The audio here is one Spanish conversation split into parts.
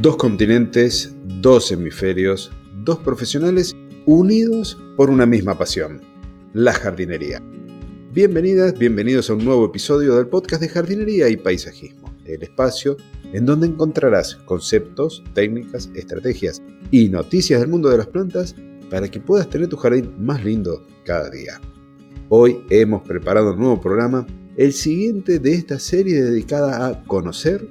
Dos continentes, dos hemisferios, dos profesionales unidos por una misma pasión, la jardinería. Bienvenidas, bienvenidos a un nuevo episodio del podcast de jardinería y paisajismo, el espacio en donde encontrarás conceptos, técnicas, estrategias y noticias del mundo de las plantas para que puedas tener tu jardín más lindo cada día. Hoy hemos preparado un nuevo programa, el siguiente de esta serie dedicada a conocer,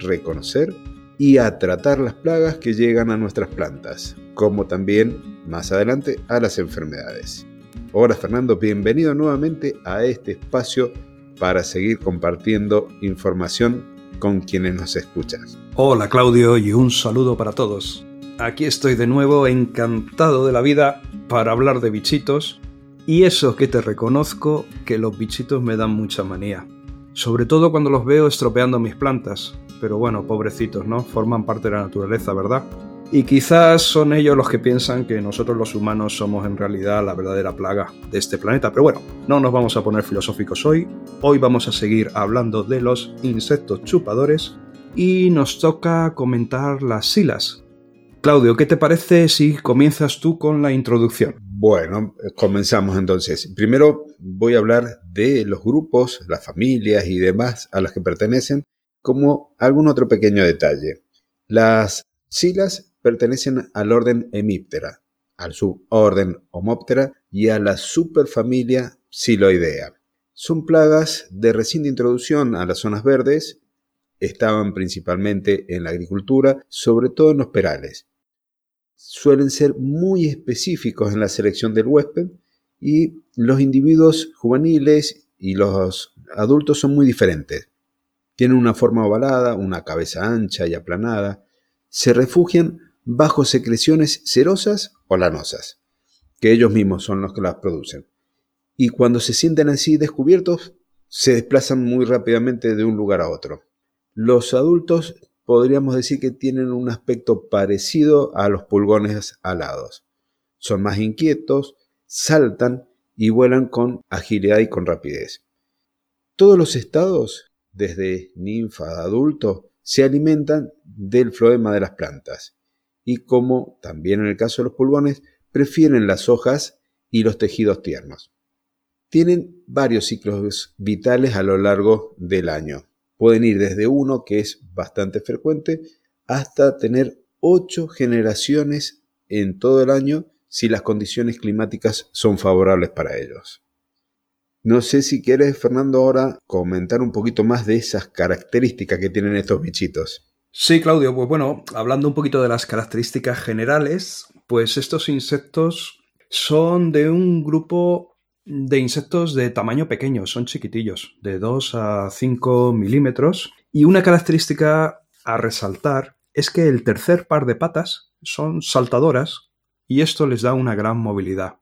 reconocer y a tratar las plagas que llegan a nuestras plantas, como también más adelante a las enfermedades. Hola Fernando, bienvenido nuevamente a este espacio para seguir compartiendo información con quienes nos escuchan. Hola Claudio y un saludo para todos. Aquí estoy de nuevo encantado de la vida para hablar de bichitos y eso que te reconozco que los bichitos me dan mucha manía. Sobre todo cuando los veo estropeando mis plantas. Pero bueno, pobrecitos, ¿no? Forman parte de la naturaleza, ¿verdad? Y quizás son ellos los que piensan que nosotros los humanos somos en realidad la verdadera plaga de este planeta. Pero bueno, no nos vamos a poner filosóficos hoy. Hoy vamos a seguir hablando de los insectos chupadores y nos toca comentar las silas. Claudio, ¿qué te parece si comienzas tú con la introducción? Bueno, comenzamos entonces. Primero voy a hablar de los grupos, las familias y demás a las que pertenecen, como algún otro pequeño detalle. Las silas pertenecen al orden Hemiptera, al suborden Homoptera y a la superfamilia Siloidea. Son plagas de reciente introducción a las zonas verdes, estaban principalmente en la agricultura, sobre todo en los perales suelen ser muy específicos en la selección del huésped y los individuos juveniles y los adultos son muy diferentes. Tienen una forma ovalada, una cabeza ancha y aplanada. Se refugian bajo secreciones cerosas o lanosas, que ellos mismos son los que las producen. Y cuando se sienten así descubiertos, se desplazan muy rápidamente de un lugar a otro. Los adultos podríamos decir que tienen un aspecto parecido a los pulgones alados. Son más inquietos, saltan y vuelan con agilidad y con rapidez. Todos los estados, desde ninfa a adulto, se alimentan del floema de las plantas y como también en el caso de los pulgones, prefieren las hojas y los tejidos tiernos. Tienen varios ciclos vitales a lo largo del año. Pueden ir desde uno, que es bastante frecuente, hasta tener ocho generaciones en todo el año si las condiciones climáticas son favorables para ellos. No sé si quieres, Fernando, ahora comentar un poquito más de esas características que tienen estos bichitos. Sí, Claudio, pues bueno, hablando un poquito de las características generales, pues estos insectos son de un grupo de insectos de tamaño pequeño, son chiquitillos, de 2 a 5 milímetros. Y una característica a resaltar es que el tercer par de patas son saltadoras y esto les da una gran movilidad.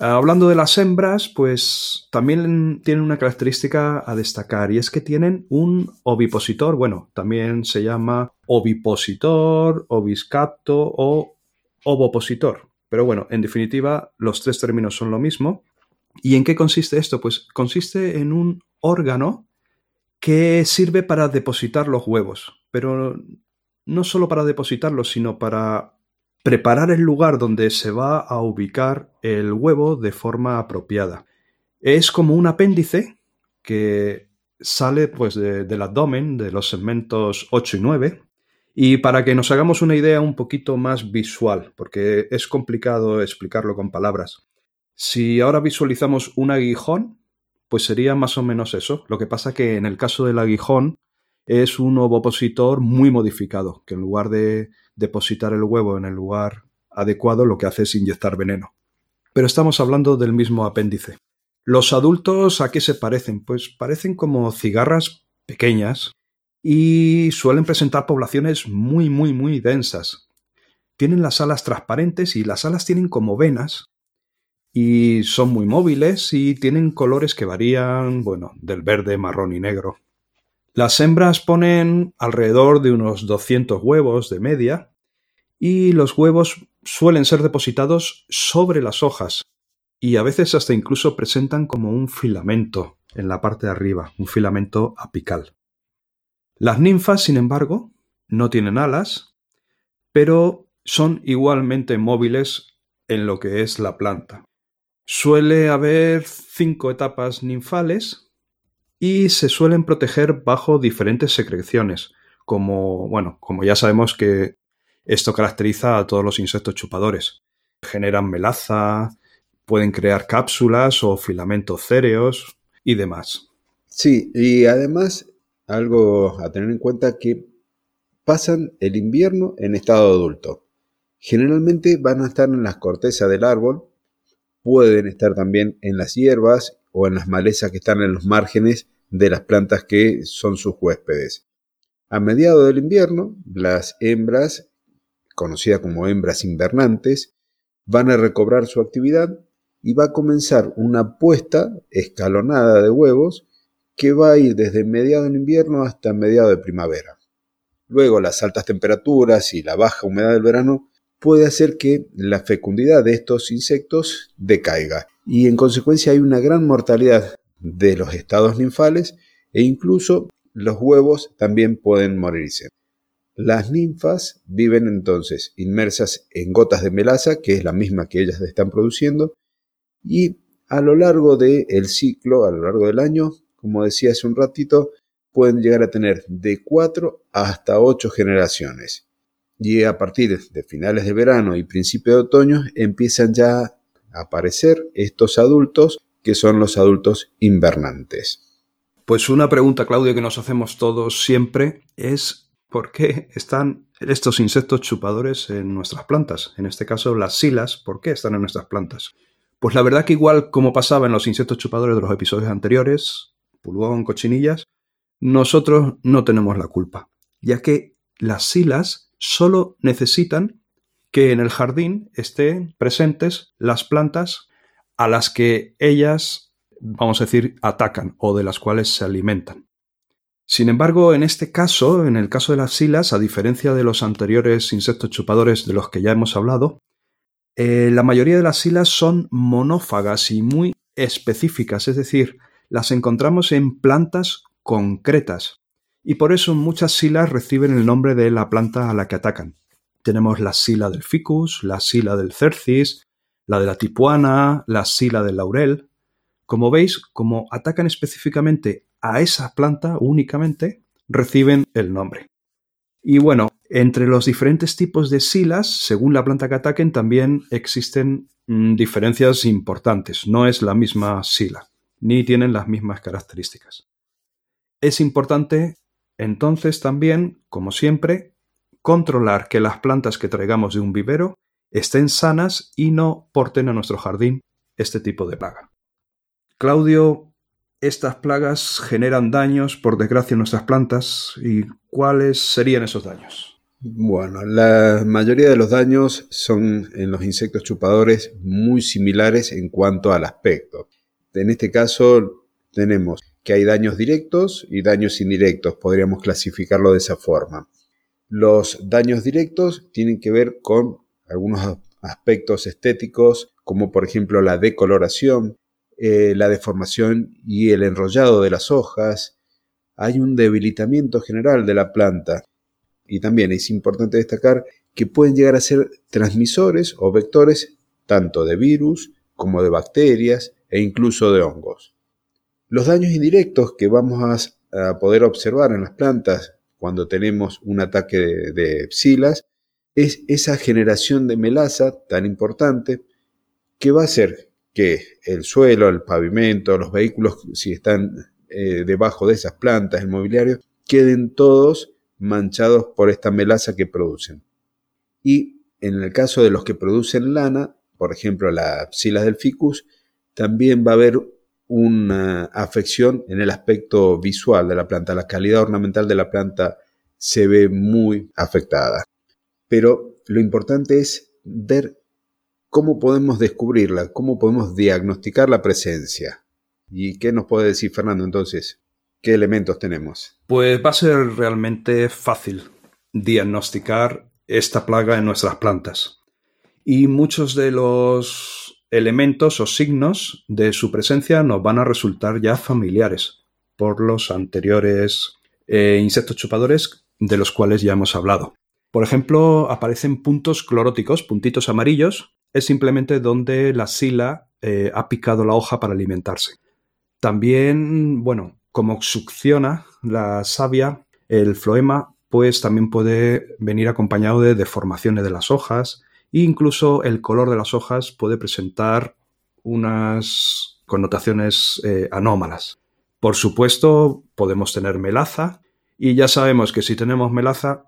Hablando de las hembras, pues también tienen una característica a destacar y es que tienen un ovipositor, bueno, también se llama ovipositor, oviscapto o ovopositor. Pero bueno, en definitiva, los tres términos son lo mismo ¿Y en qué consiste esto? Pues consiste en un órgano que sirve para depositar los huevos, pero no solo para depositarlos, sino para preparar el lugar donde se va a ubicar el huevo de forma apropiada. Es como un apéndice que sale pues del abdomen, de los segmentos 8 y 9, y para que nos hagamos una idea un poquito más visual, porque es complicado explicarlo con palabras. Si ahora visualizamos un aguijón, pues sería más o menos eso. Lo que pasa que en el caso del aguijón es un ovopositor muy modificado, que en lugar de depositar el huevo en el lugar adecuado, lo que hace es inyectar veneno. Pero estamos hablando del mismo apéndice. Los adultos, ¿a qué se parecen? Pues parecen como cigarras pequeñas y suelen presentar poblaciones muy, muy, muy densas. Tienen las alas transparentes y las alas tienen como venas y son muy móviles y tienen colores que varían, bueno, del verde, marrón y negro. Las hembras ponen alrededor de unos 200 huevos de media y los huevos suelen ser depositados sobre las hojas y a veces hasta incluso presentan como un filamento en la parte de arriba, un filamento apical. Las ninfas, sin embargo, no tienen alas pero son igualmente móviles en lo que es la planta. Suele haber cinco etapas ninfales y se suelen proteger bajo diferentes secreciones, como, bueno, como ya sabemos que esto caracteriza a todos los insectos chupadores. Generan melaza, pueden crear cápsulas o filamentos céreos y demás. Sí, y además algo a tener en cuenta que pasan el invierno en estado adulto. Generalmente van a estar en las cortezas del árbol, pueden estar también en las hierbas o en las malezas que están en los márgenes de las plantas que son sus huéspedes. A mediados del invierno, las hembras, conocidas como hembras invernantes, van a recobrar su actividad y va a comenzar una puesta escalonada de huevos que va a ir desde mediados del invierno hasta mediados de primavera. Luego las altas temperaturas y la baja humedad del verano puede hacer que la fecundidad de estos insectos decaiga y en consecuencia hay una gran mortalidad de los estados ninfales e incluso los huevos también pueden morirse. Las ninfas viven entonces inmersas en gotas de melaza, que es la misma que ellas están produciendo, y a lo largo del ciclo, a lo largo del año, como decía hace un ratito, pueden llegar a tener de 4 hasta 8 generaciones. Y a partir de finales de verano y principio de otoño empiezan ya a aparecer estos adultos que son los adultos invernantes. Pues una pregunta, Claudio, que nos hacemos todos siempre es ¿por qué están estos insectos chupadores en nuestras plantas? En este caso, las silas, ¿por qué están en nuestras plantas? Pues la verdad que igual como pasaba en los insectos chupadores de los episodios anteriores, pulgón, cochinillas, nosotros no tenemos la culpa, ya que las silas solo necesitan que en el jardín estén presentes las plantas a las que ellas, vamos a decir, atacan o de las cuales se alimentan. Sin embargo, en este caso, en el caso de las silas, a diferencia de los anteriores insectos chupadores de los que ya hemos hablado, eh, la mayoría de las silas son monófagas y muy específicas, es decir, las encontramos en plantas concretas. Y por eso muchas silas reciben el nombre de la planta a la que atacan. Tenemos la sila del ficus, la sila del cercis, la de la tipuana, la sila del laurel. Como veis, como atacan específicamente a esa planta únicamente, reciben el nombre. Y bueno, entre los diferentes tipos de silas, según la planta que ataquen, también existen mm, diferencias importantes. No es la misma sila, ni tienen las mismas características. Es importante, entonces, también, como siempre, controlar que las plantas que traigamos de un vivero estén sanas y no porten a nuestro jardín este tipo de plaga. Claudio, estas plagas generan daños, por desgracia, en nuestras plantas. ¿Y cuáles serían esos daños? Bueno, la mayoría de los daños son en los insectos chupadores muy similares en cuanto al aspecto. En este caso tenemos que hay daños directos y daños indirectos, podríamos clasificarlo de esa forma. Los daños directos tienen que ver con algunos aspectos estéticos, como por ejemplo la decoloración, eh, la deformación y el enrollado de las hojas. Hay un debilitamiento general de la planta. Y también es importante destacar que pueden llegar a ser transmisores o vectores tanto de virus como de bacterias e incluso de hongos. Los daños indirectos que vamos a, poder observar en las plantas cuando tenemos un ataque de, psilas es esa generación de melaza tan importante que va a hacer que el suelo, el pavimento, los vehículos, si están eh, debajo de esas plantas, el mobiliario, queden todos manchados por esta melaza que producen. Y en el caso de los que producen lana, por ejemplo las psilas del ficus, también va a haber una afección en el aspecto visual de la planta. La calidad ornamental de la planta se ve muy afectada. Pero lo importante es ver cómo podemos descubrirla, cómo podemos diagnosticar la presencia. ¿Y qué nos puede decir Fernando entonces? ¿Qué elementos tenemos? Pues va a ser realmente fácil diagnosticar esta plaga en nuestras plantas. Y muchos de los elementos o signos de su presencia nos van a resultar ya familiares por los anteriores eh, insectos chupadores de los cuales ya hemos hablado. Por ejemplo, aparecen puntos cloróticos, puntitos amarillos, es simplemente donde la sila eh, ha picado la hoja para alimentarse. También, bueno, como succiona la savia, el floema, pues también puede venir acompañado de deformaciones de las hojas e incluso el color de las hojas puede presentar unas connotaciones eh, anómalas. Por supuesto, podemos tener melaza y ya sabemos que si tenemos melaza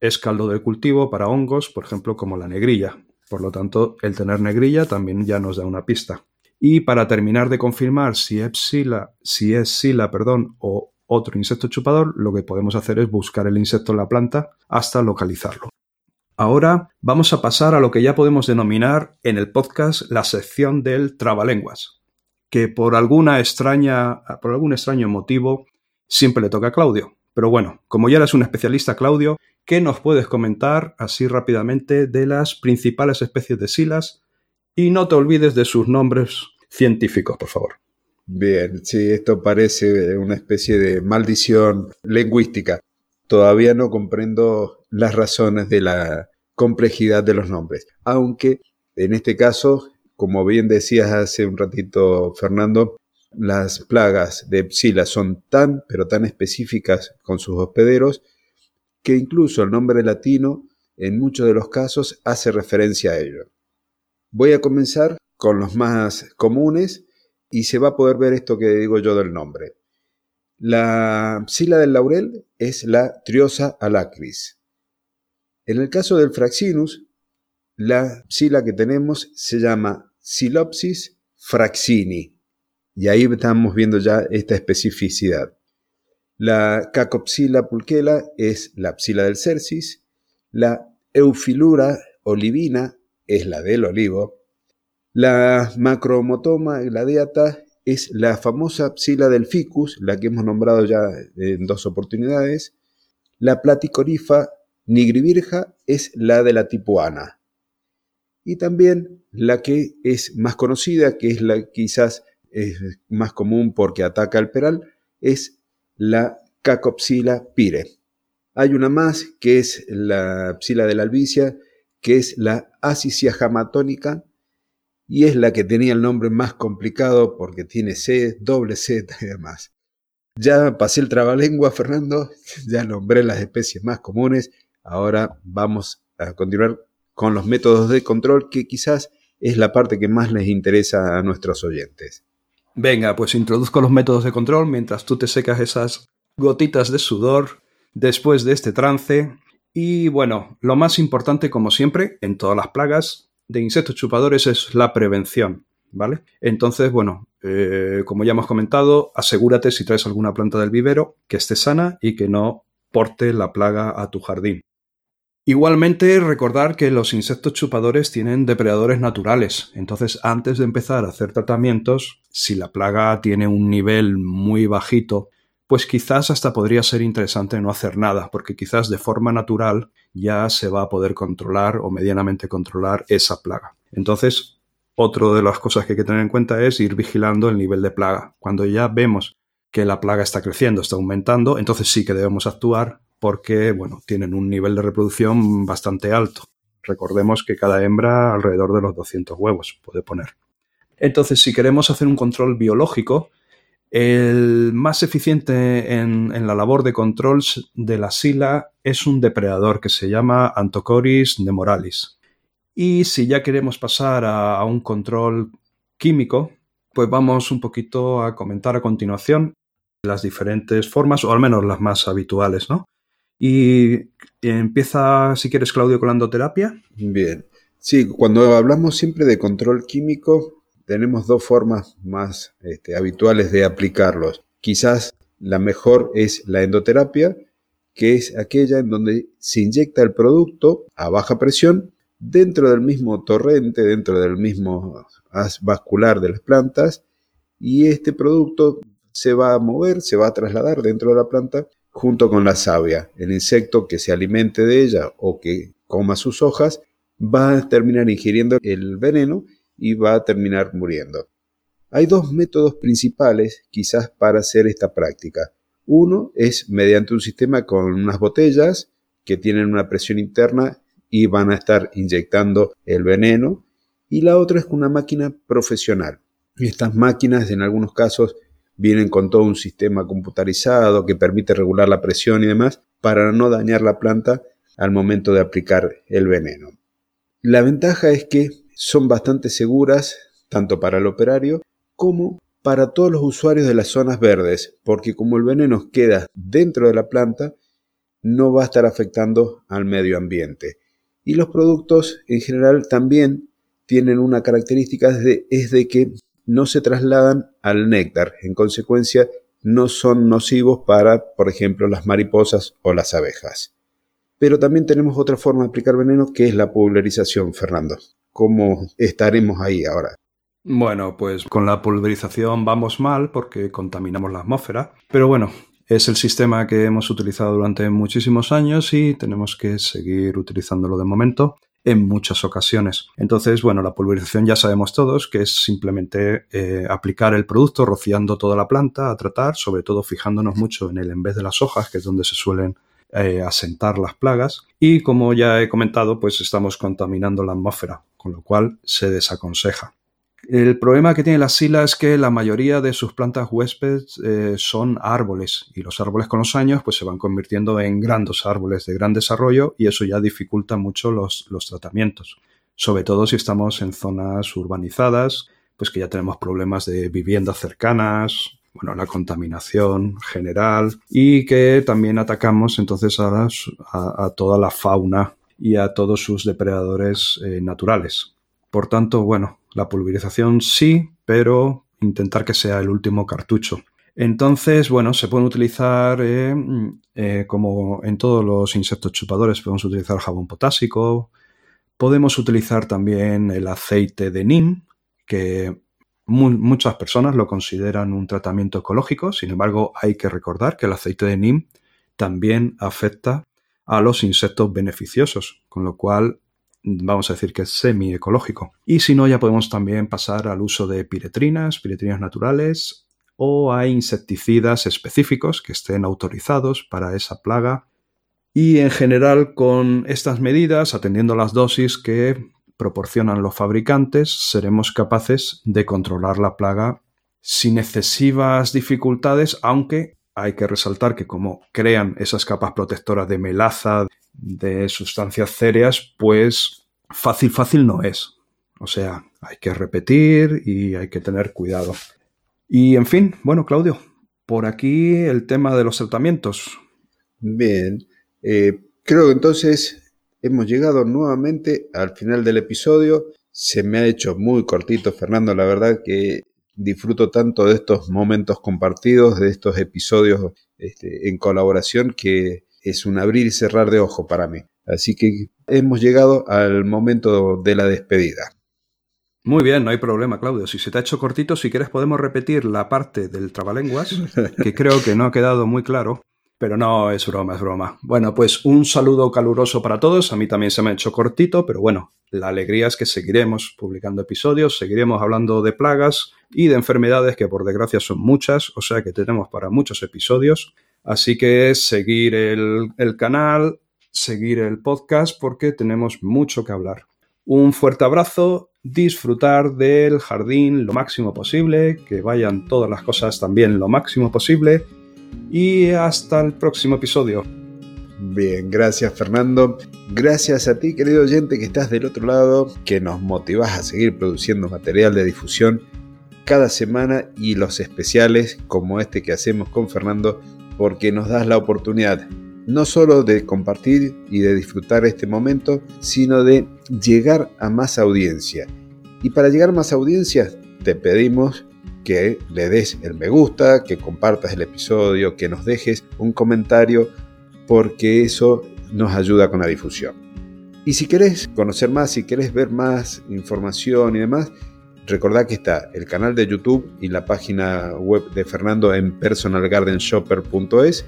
es caldo de cultivo para hongos, por ejemplo, como la negrilla. Por lo tanto, el tener negrilla también ya nos da una pista. Y para terminar de confirmar si es sila, si es sila, perdón, o otro insecto chupador, lo que podemos hacer es buscar el insecto en la planta hasta localizarlo. Ahora vamos a pasar a lo que ya podemos denominar en el podcast la sección del trabalenguas, que por alguna extraña, por algún extraño motivo siempre le toca a Claudio. Pero bueno, como ya eres un especialista, Claudio, ¿qué nos puedes comentar así rápidamente de las principales especies de silas? Y no te olvides de sus nombres científicos, por favor. Bien, sí, esto parece una especie de maldición lingüística. Todavía no comprendo las razones de la complejidad de los nombres, aunque en este caso, como bien decías hace un ratito, Fernando, las plagas de Psila son tan, pero tan específicas con sus hospederos, que incluso el nombre latino en muchos de los casos hace referencia a ello. Voy a comenzar con los más comunes y se va a poder ver esto que digo yo del nombre. La psila del laurel es la Triosa alacris. En el caso del Fraxinus, la psila que tenemos se llama Silopsis fraxini. Y ahí estamos viendo ya esta especificidad. La Cacopsila pulquela es la psila del Cercis. La Eufilura olivina es la del olivo. La Macromotoma gladiata es la famosa psila del ficus, la que hemos nombrado ya en dos oportunidades. La Platicorifa nigrivirja es la de la tipuana. Y también la que es más conocida, que es la quizás es más común porque ataca al peral, es la Cacopsila pire. Hay una más que es la psila de la albicia, que es la Asisia jamatónica, y es la que tenía el nombre más complicado porque tiene C, doble Z y demás. Ya pasé el trabalengua, Fernando, ya nombré las especies más comunes, ahora vamos a continuar con los métodos de control que quizás es la parte que más les interesa a nuestros oyentes. Venga, pues introduzco los métodos de control mientras tú te secas esas gotitas de sudor después de este trance. Y bueno, lo más importante, como siempre, en todas las plagas, de insectos chupadores es la prevención, ¿vale? Entonces, bueno, eh, como ya hemos comentado, asegúrate si traes alguna planta del vivero que esté sana y que no porte la plaga a tu jardín. Igualmente, recordar que los insectos chupadores tienen depredadores naturales, entonces antes de empezar a hacer tratamientos, si la plaga tiene un nivel muy bajito, pues quizás hasta podría ser interesante no hacer nada, porque quizás de forma natural ya se va a poder controlar o medianamente controlar esa plaga. Entonces, otra de las cosas que hay que tener en cuenta es ir vigilando el nivel de plaga. Cuando ya vemos que la plaga está creciendo, está aumentando, entonces sí que debemos actuar porque, bueno, tienen un nivel de reproducción bastante alto. Recordemos que cada hembra alrededor de los 200 huevos puede poner. Entonces, si queremos hacer un control biológico, el más eficiente en, la labor de control de la sila es un depredador que se llama Antocoris nemoralis. Y si ya queremos pasar a, un control químico, pues vamos un poquito a comentar a continuación las diferentes formas, o al menos las más habituales, ¿no? Y empieza, si quieres, Claudio, con la endoterapia. Bien. Sí, cuando hablamos siempre de control químico, tenemos dos formas más este, habituales de aplicarlos. Quizás la mejor es la endoterapia, que es aquella en donde se inyecta el producto a baja presión dentro del mismo torrente, dentro del mismo haz vascular de las plantas, y este producto se va a mover, se va a trasladar dentro de la planta junto con la savia. El insecto que se alimente de ella o que coma sus hojas va a terminar ingiriendo el veneno y va a terminar muriendo. Hay dos métodos principales quizás para hacer esta práctica. Uno es mediante un sistema con unas botellas que tienen una presión interna y van a estar inyectando el veneno. Y la otra es una máquina profesional. Estas máquinas en algunos casos vienen con todo un sistema computarizado que permite regular la presión y demás para no dañar la planta al momento de aplicar el veneno. La ventaja es que son bastante seguras tanto para el operario como para todos los usuarios de las zonas verdes, porque como el veneno queda dentro de la planta, no va a estar afectando al medio ambiente. Y los productos en general también tienen una característica de, es de que no se trasladan al néctar, en consecuencia no son nocivos para, por ejemplo, las mariposas o las abejas. Pero también tenemos otra forma de aplicar veneno que es la pulverización, Fernando. ¿Cómo estaremos ahí ahora? Bueno, pues con la pulverización vamos mal porque contaminamos la atmósfera, pero bueno, es el sistema que hemos utilizado durante muchísimos años y tenemos que seguir utilizándolo de momento en muchas ocasiones. Entonces, bueno, la pulverización ya sabemos todos que es simplemente eh, aplicar el producto rociando toda la planta a tratar, sobre todo fijándonos mucho en el en vez de las hojas, que es donde se suelen eh, asentar las plagas. Y como ya he comentado, pues estamos contaminando la atmósfera, con lo cual se desaconseja. El problema que tiene la sila es que la mayoría de sus plantas huéspedes eh, son árboles y los árboles con los años pues se van convirtiendo en grandes árboles de gran desarrollo y eso ya dificulta mucho los, los tratamientos. Sobre todo si estamos en zonas urbanizadas, pues que ya tenemos problemas de viviendas cercanas, bueno, la contaminación general y que también atacamos entonces a, a, toda la fauna y a todos sus depredadores eh, naturales. Por tanto, bueno, la pulverización sí, pero intentar que sea el último cartucho. Entonces, bueno, se pueden utilizar eh, eh, como en todos los insectos chupadores, podemos utilizar jabón potásico, podemos utilizar también el aceite de NIM, que muchas personas lo consideran un tratamiento ecológico, sin embargo hay que recordar que el aceite de NIM también afecta a los insectos beneficiosos, con lo cual vamos a decir que es semi-ecológico. Y si no, ya podemos también pasar al uso de piretrinas, piretrinas naturales, o a insecticidas específicos que estén autorizados para esa plaga. Y en general, con estas medidas, atendiendo las dosis que proporcionan los fabricantes, seremos capaces de controlar la plaga sin excesivas dificultades, aunque hay que resaltar que como crean esas capas protectoras de melaza, de sustancias cereas, pues fácil, fácil no es. O sea, hay que repetir y hay que tener cuidado. Y en fin, bueno, Claudio, por aquí el tema de los tratamientos. Bien, eh, creo que entonces hemos llegado nuevamente al final del episodio. Se me ha hecho muy cortito, Fernando, la verdad que disfruto tanto de estos momentos compartidos, de estos episodios este, en colaboración, que es un abrir y cerrar de ojo para mí. Así que hemos llegado al momento de la despedida. Muy bien, no hay problema, Claudio. Si se te ha hecho cortito, si quieres podemos repetir la parte del trabalenguas, que creo que no ha quedado muy claro. Pero no, es broma, es broma. Bueno, pues un saludo caluroso para todos. A mí también se me ha hecho cortito, pero bueno, la alegría es que seguiremos publicando episodios, seguiremos hablando de plagas y de enfermedades que por desgracia son muchas, o sea que tenemos para muchos episodios. Así que seguir el, canal, seguir el podcast porque tenemos mucho que hablar. Un fuerte abrazo, disfrutar del jardín lo máximo posible, que vayan todas las cosas también lo máximo posible y hasta el próximo episodio. Bien, gracias Fernando. Gracias a ti, querido oyente, que estás del otro lado, que nos motivas a seguir produciendo material de difusión cada semana y los especiales como este que hacemos con Fernando porque nos das la oportunidad no solo de compartir y de disfrutar este momento, sino de llegar a más audiencia. Y para llegar a más audiencia, te pedimos que le des el me gusta, que compartas el episodio, que nos dejes un comentario, porque eso nos ayuda con la difusión. Y si querés conocer más, si querés ver más información y demás, Recordad que está el canal de YouTube y la página web de Fernando en personalgardenshopper.es,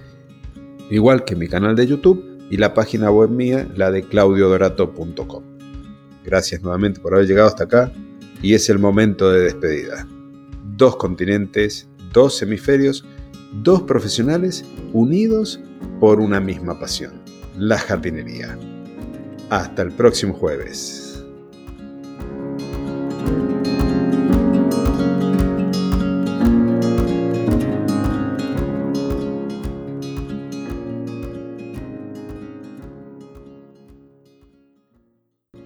igual que mi canal de YouTube y la página web mía, la de claudiodorato.com. Gracias nuevamente por haber llegado hasta acá y es el momento de despedida. Dos continentes, dos hemisferios, dos profesionales unidos por una misma pasión. la jardinería. Hasta el próximo jueves.